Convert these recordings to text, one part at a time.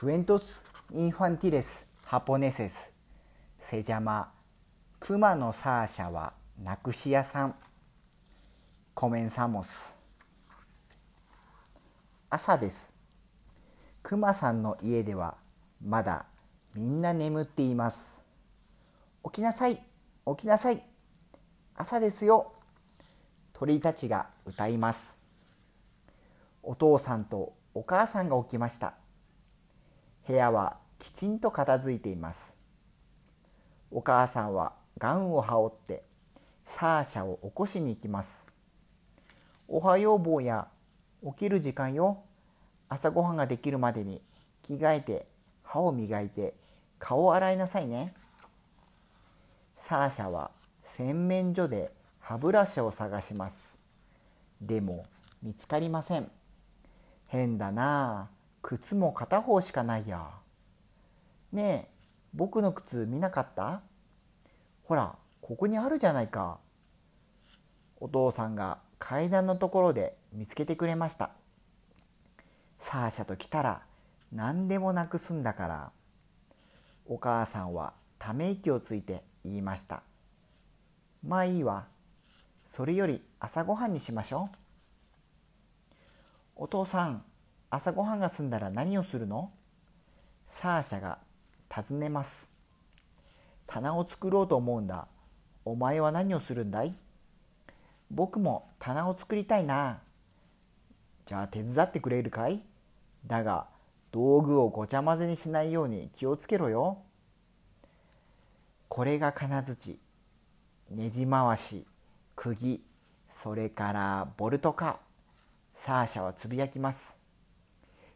Cuentos infantiles japoneses. Se llama 熊のサーシャはなくし屋さん Comenzamos. 朝です熊さんの家ではまだみんな眠っています起きなさい起きなさい朝ですよ鳥たちが歌いますお父さんとお母さんが起きました部屋はきちんと片付いています。お母さんはガウンを羽織ってサーシャを起こしに行きます。おはよう坊や起きる時間よ。朝ごはんができるまでに着替えて歯を磨いて顔を洗いなさいね。サーシャは洗面所で歯ブラシを探します。でも見つかりません。変だなあ靴も片方しかないや。ねえ僕の靴見なかった？ほらここにあるじゃないか。お父さんが階段のところで見つけてくれました。サーシャと来たら何でもなくすんだから。お母さんはため息をついて言いました。まあいいわ。それより朝ごはんにしましょう。お父さん朝ごはんが済んだら何をするの？サーシャが尋ねます。棚を作ろうと思うんだ。お前は何をするんだい？僕も棚を作りたいな。じゃあ手伝ってくれるかい？だが道具をごちゃ混ぜにしないように気をつけろよ。これが金槌。ねじ回し。釘。それからボルトか。サーシャはつぶやきます。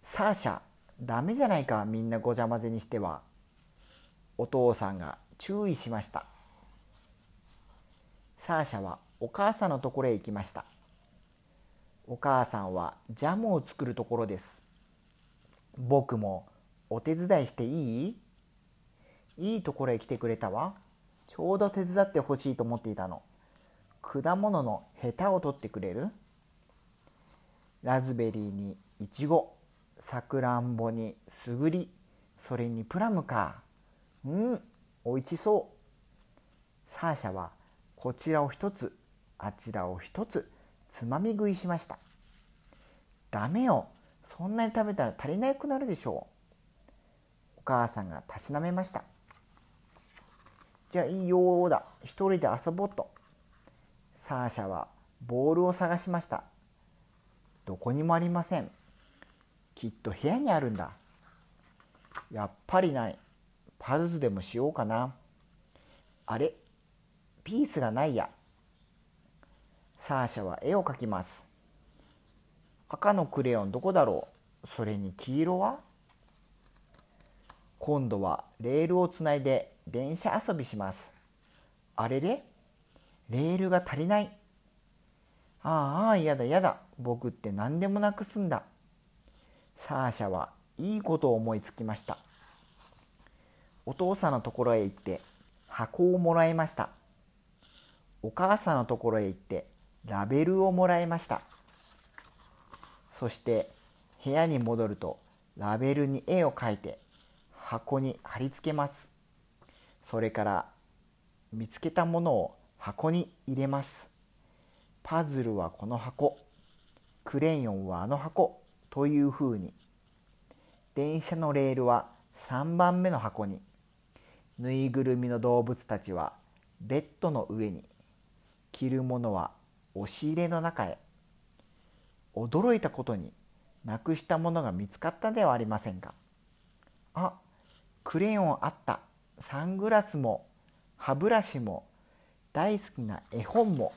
サーシャダメじゃないかみんなごちゃ混ぜにしては。お父さんが注意しました。サーシャはお母さんのところへ行きました。お母さんはジャムを作るところです。僕もお手伝いしていい？いいところへ来てくれたわ。ちょうど手伝ってほしいと思っていたの。果物のヘタを取ってくれる？ラズベリーにイチゴ。さくらんぼにすぐりそれにプラムか。うんおいしそう。サーシャはこちらを一つあちらを一つつまみ食いしました。ダメよ。そんなに食べたら足りなくなるでしょう。お母さんがたしなめました。じゃあいいよだ。一人で遊ぼうと。サーシャはボールを探しました。どこにもありません。きっと部屋にあるんだ。やっぱりない。パズルでもしようかな。あれ？ピースがないや。サーシャは絵を描きます。赤のクレヨンどこだろう？それに黄色は？今度はレールをつないで電車遊びします。あれれ？レールが足りない。ああやだやだ。僕って何でもなくすんだ。サーシャはいいことを思いつきました。お父さんのところへ行って箱をもらいました。お母さんのところへ行ってラベルをもらいました。そして部屋に戻るとラベルに絵を描いて箱に貼り付けます。それから見つけたものを箱に入れます。パズルはこの箱。クレヨンはあの箱。というふうに。電車のレールは3番目の箱に。ぬいぐるみの動物たちはベッドの上に。着るものは押し入れの中へ。驚いたことになくしたものが見つかったではありませんか。あクレヨンあった。サングラスも歯ブラシも大好きな絵本も。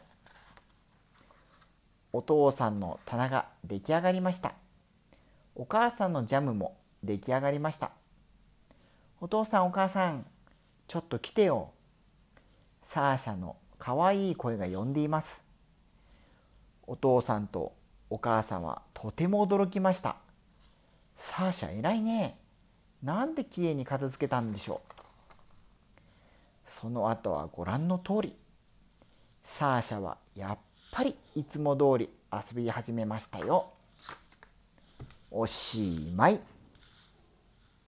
お父さんの棚が出来上がりました。お母さんのジャムも出来上がりました。お父さんお母さんちょっと来てよ。サーシャのかわいい声が呼んでいます。お父さんとお母さんはとても驚きました。サーシャ偉いね。なんできれいに片付けたんでしょう。その後はご覧の通り。サーシャはやっぱりいつも通り遊び始めましたよ。おしまい。